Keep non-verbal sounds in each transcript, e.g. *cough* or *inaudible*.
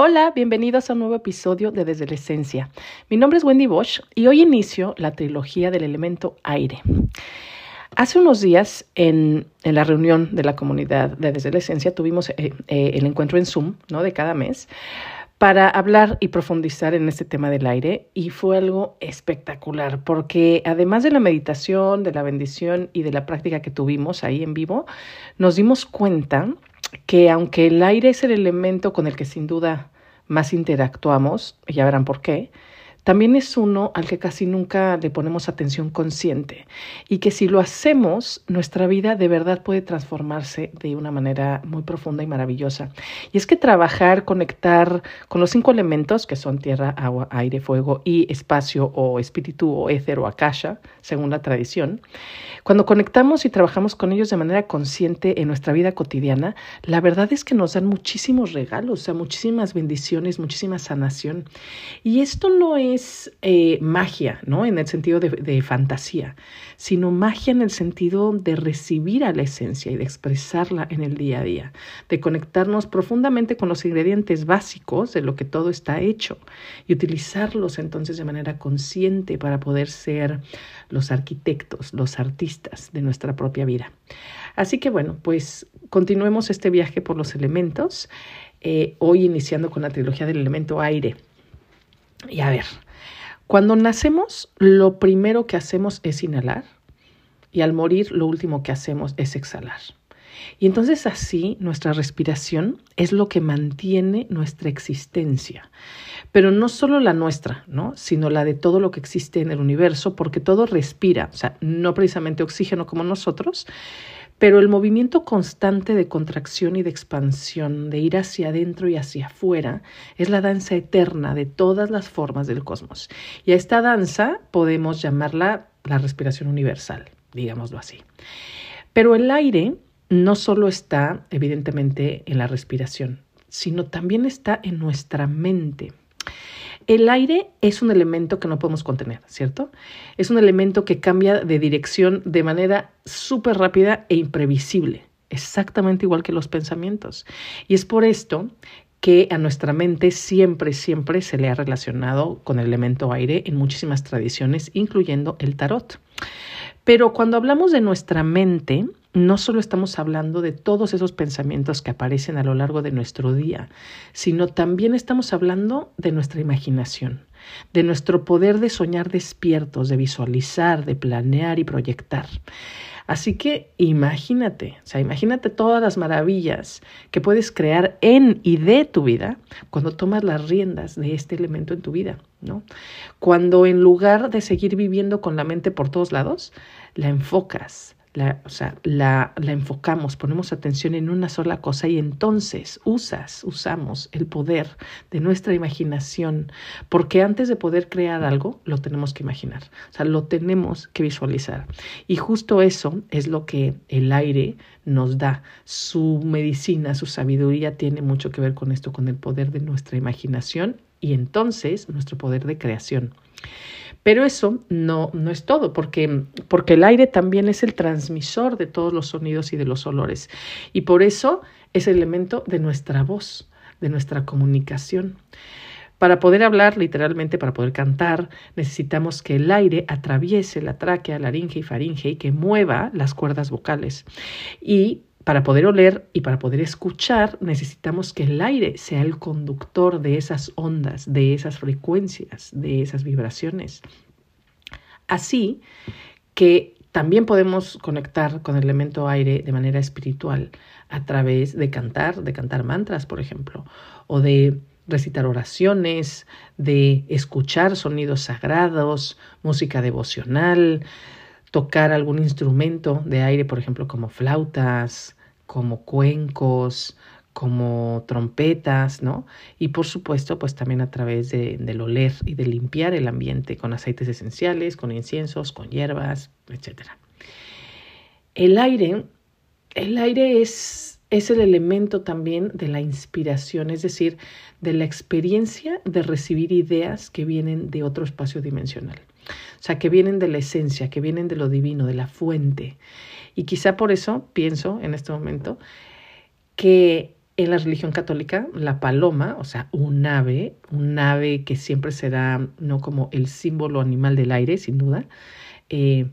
Hola, bienvenidos a un nuevo episodio de Desde la Esencia. Mi nombre es Wendy Bosch y hoy inicio la trilogía del elemento aire. Hace unos días, en, la reunión de la comunidad de Desde la Esencia, tuvimos eh, eh, el encuentro en Zoom ¿no? de cada mes para hablar y profundizar en este tema del aire y fue algo espectacular porque además de la meditación, de la bendición y de la práctica que tuvimos ahí en vivo, nos dimos cuenta que aunque el aire es el elemento con el que sin duda más interactuamos, ya verán por qué, también es uno al que casi nunca le ponemos atención consciente y que si lo hacemos, nuestra vida de verdad puede transformarse de una manera muy profunda y maravillosa. Y es que trabajar, conectar con los cinco elementos que son tierra, agua, aire, fuego y espacio o espíritu o éter o akasha, según la tradición, cuando conectamos y trabajamos con ellos de manera consciente en nuestra vida cotidiana, la verdad es que nos dan muchísimos regalos, o sea, muchísimas bendiciones, muchísima sanación. Y esto no es eh, magia, ¿no? En el sentido de, de, fantasía, sino magia en el sentido de recibir a la esencia y de expresarla en el día a día, de conectarnos profundamente con los ingredientes básicos de lo que todo está hecho y utilizarlos entonces de manera consciente para poder ser los arquitectos, los artistas de nuestra propia vida. Así que bueno, pues continuemos este viaje por los elementos, eh, hoy iniciando con la trilogía del elemento aire. Y a ver, cuando nacemos, lo primero que hacemos es inhalar y al morir lo último que hacemos es exhalar. Y entonces así nuestra respiración es lo que mantiene nuestra existencia, pero no solo la nuestra, ¿no? sino la de todo lo que existe en el universo, porque todo respira, o sea, no precisamente oxígeno como nosotros, pero el movimiento constante de contracción y de expansión, de ir hacia adentro y hacia afuera, es la danza eterna de todas las formas del cosmos. Y a esta danza podemos llamarla la respiración universal, digámoslo así. Pero el aire no solo está, evidentemente, en la respiración, sino también está en nuestra mente. El aire es un elemento que no podemos contener, ¿cierto? Es un elemento que cambia de dirección de manera súper rápida e imprevisible, exactamente igual que los pensamientos. Y es por esto que a nuestra mente siempre, siempre se le ha relacionado con el elemento aire en muchísimas tradiciones, incluyendo el tarot. Pero cuando hablamos de nuestra mente, no solo estamos hablando de todos esos pensamientos que aparecen a lo largo de nuestro día, sino también estamos hablando de nuestra imaginación, de nuestro poder de soñar despiertos, de visualizar, de planear y proyectar. Así que imagínate, o sea, imagínate todas las maravillas que puedes crear en y de tu vida cuando tomas las riendas de este elemento en tu vida, ¿no? Cuando en lugar de seguir viviendo con la mente por todos lados, la enfocas, la, o sea, la, la, enfocamos, ponemos atención en una sola cosa y entonces usas, usamos el poder de nuestra imaginación, porque antes de poder crear algo, lo tenemos que imaginar, o sea, lo tenemos que visualizar. Y justo eso es lo que el aire nos da. Su medicina, su sabiduría tiene mucho que ver con esto, con el poder de nuestra imaginación y entonces nuestro poder de creación. Pero eso no, no es todo, porque, porque el aire también es el transmisor de todos los sonidos y de los olores. Y por eso es el elemento de nuestra voz, de nuestra comunicación. Para poder hablar, literalmente, para poder cantar, necesitamos que el aire atraviese la tráquea, laringe y faringe y que mueva las cuerdas vocales. Y para poder oler y para poder escuchar necesitamos que el aire sea el conductor de esas ondas, de esas frecuencias, de esas vibraciones. Así que también podemos conectar con el elemento aire de manera espiritual a través de cantar, de cantar mantras, por ejemplo, o de recitar oraciones, de escuchar sonidos sagrados, música devocional, tocar algún instrumento de aire, por ejemplo, como flautas, como cuencos, como trompetas, ¿no? Y por supuesto, pues también a través de, del oler y de limpiar el ambiente con aceites esenciales, con inciensos, con hierbas, etc. El aire, el aire es, es el elemento también de la inspiración, es decir, de la experiencia de recibir ideas que vienen de otro espacio dimensional. O sea, que vienen de la esencia, que vienen de lo divino, de la fuente. Y quizá por eso pienso en este momento que en la religión católica, la paloma, o sea, un ave, un ave que siempre será no como el símbolo animal del aire, sin duda. Eh,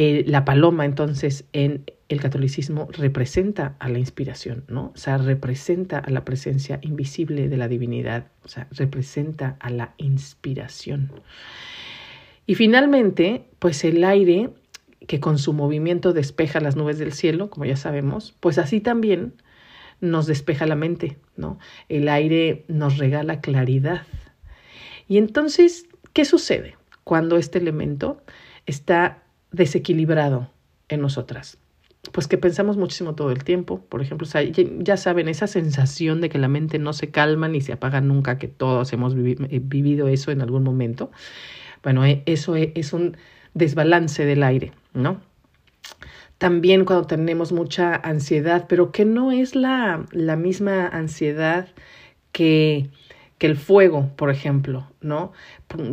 eh, la paloma, entonces, en el catolicismo representa a la inspiración, ¿no? O sea, representa a la presencia invisible de la divinidad, o sea, representa a la inspiración. Y finalmente, pues el aire que con su movimiento despeja las nubes del cielo, como ya sabemos, pues así también nos despeja la mente, ¿no? El aire nos regala claridad. Y entonces, ¿qué sucede cuando este elemento está desequilibrado en nosotras? Pues que pensamos muchísimo todo el tiempo, por ejemplo, ya saben, esa sensación de que la mente no se calma ni se apaga nunca, que todos hemos eh, vivido eso en algún momento. Bueno, eh, eso e, es un desbalance del aire, ¿no? también cuando tenemos mucha ansiedad, pero que no es la, la misma ansiedad que, que el fuego, por ejemplo, ¿no?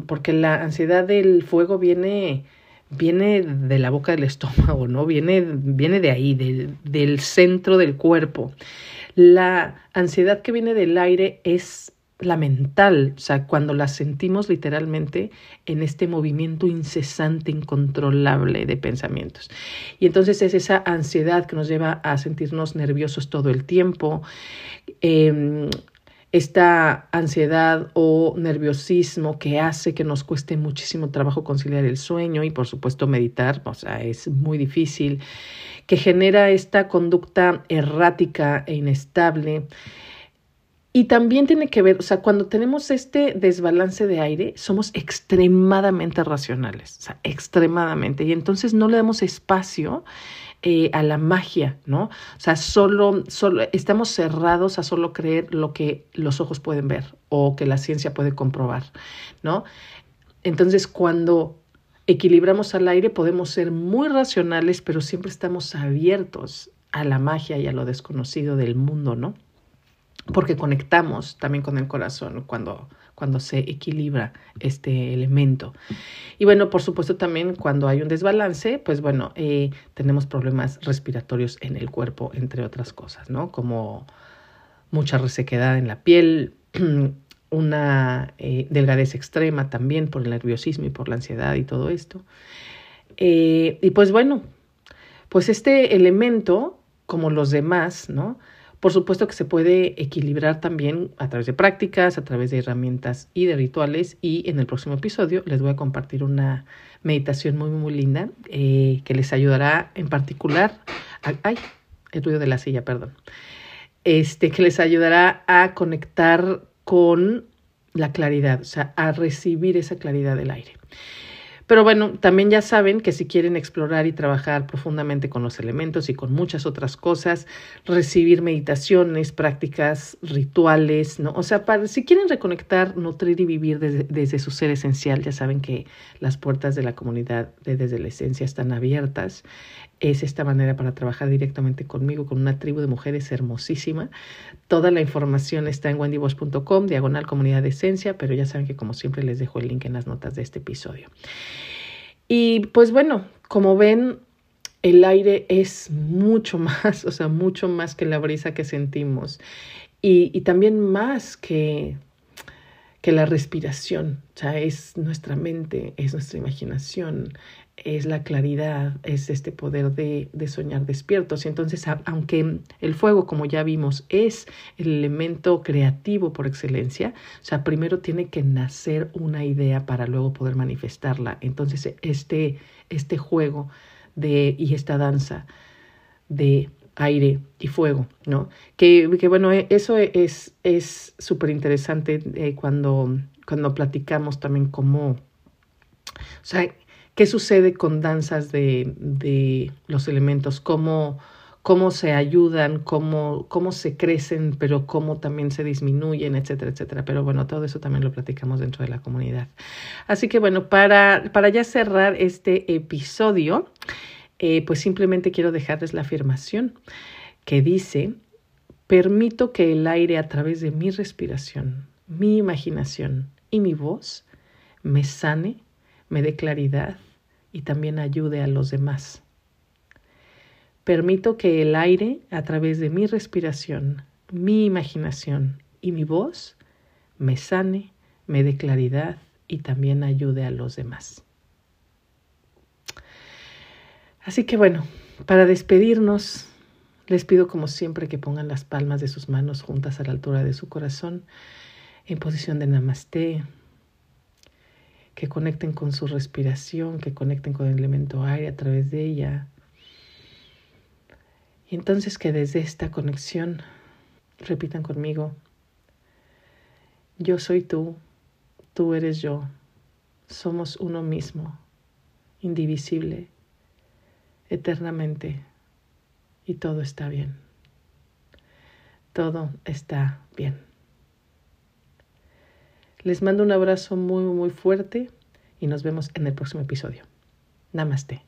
Porque la ansiedad del fuego viene, viene de la boca del estómago, ¿no? Viene, viene de ahí, del, centro del cuerpo. La ansiedad que viene del aire es la mental, o sea, cuando la sentimos literalmente en este movimiento incesante, incontrolable de pensamientos. Y entonces es esa ansiedad que nos lleva a sentirnos nerviosos todo el tiempo, em, esta ansiedad o nerviosismo que hace que nos cueste muchísimo trabajo conciliar el sueño y por supuesto meditar, o sea, es muy difícil, que genera esta conducta errática e inestable y también tiene que ver, o sea, cuando tenemos este desbalance de aire, somos extremadamente racionales, o sea, extremadamente. Y entonces no le damos espacio eh, a la magia, ¿no? O sea, solo, solo estamos cerrados a solo creer lo que los ojos pueden ver o que la ciencia puede comprobar, ¿no? Entonces, cuando equilibramos al aire, podemos ser muy racionales, pero siempre estamos abiertos a la magia y a lo desconocido del mundo, ¿no? Porque conectamos también con el corazón cuando, cuando se equilibra este elemento. Y bueno, por supuesto también cuando hay un desbalance, pues bueno, eh, tenemos problemas respiratorios en el cuerpo, entre otras cosas, ¿no? Como mucha resequedad en la piel, *clears throat* una eh, delgadez extrema también por el nerviosismo y por la ansiedad y todo esto. Eh, y pues bueno, pues este elemento, como los demás, ¿no? Por supuesto que se puede equilibrar también a través de prácticas, a través de herramientas y de rituales. Y en el próximo episodio les voy a compartir una meditación muy, muy linda eh, que les ayudará en particular. A, ay, el ruido de la silla, perdón. Este, que les ayudará a conectar con la claridad, o sea, a recibir esa claridad del aire. Pero bueno, también ya saben que si quieren explorar y trabajar profundamente con los elementos y con muchas otras cosas, recibir meditaciones, prácticas, rituales, ¿no? O sea, para, si quieren reconectar, nutrir y vivir desde, desde su ser esencial, ya saben que las puertas de la comunidad de Desde la Esencia están abiertas es esta manera para trabajar directamente conmigo, con una tribu de mujeres hermosísima. Toda la información está en wendybosch.com, diagonal comunidad de esencia, pero ya saben que como siempre les dejo el link en las notas de este episodio. Y pues bueno, como ven, el aire es mucho *laughs* más, o sea, mucho más que la brisa que sentimos. Y, y también más que que la respiración, o sea, es nuestra mente, es nuestra imaginación, es la claridad, es este poder de, de soñar despiertos. Entonces, aunque el fuego, como ya vimos, es el elemento creativo por excelencia, o sea, primero tiene que nacer una idea para luego poder manifestarla. Entonces, este, este juego de, y esta danza de aire y fuego, ¿no? Que, que bueno, e, eso es súper interesante eh, cuando, cuando platicamos también cómo, o sea, qué sucede con danzas de, de los elementos, cómo, cómo se ayudan, cómo, cómo se crecen, pero cómo también se disminuyen, etcétera, etcétera. Pero bueno, todo eso también lo platicamos dentro de la comunidad. Así que bueno, para, para ya cerrar este episodio, eh, pues simplemente quiero dejarles la afirmación que dice, permito que el aire a través de mi respiración, mi imaginación y mi voz me sane, me dé claridad y también ayude a los demás. Permito que el aire, a través de mi respiración, mi imaginación y mi voz, me sane, me dé claridad y también ayude a los demás. Así que bueno, para despedirnos, les pido como siempre que pongan las palmas de sus manos juntas a la altura de su corazón en posición de namaste, que conecten con su respiración, que conecten con el elemento aire a través de ella. Y entonces que desde esta conexión repitan conmigo, yo soy tú, tú eres yo, somos uno mismo, indivisible, eternamente, y todo está bien. Todo está bien. Les mando un abrazo muy, muy fuerte y nos vemos en el próximo episodio. Namaste.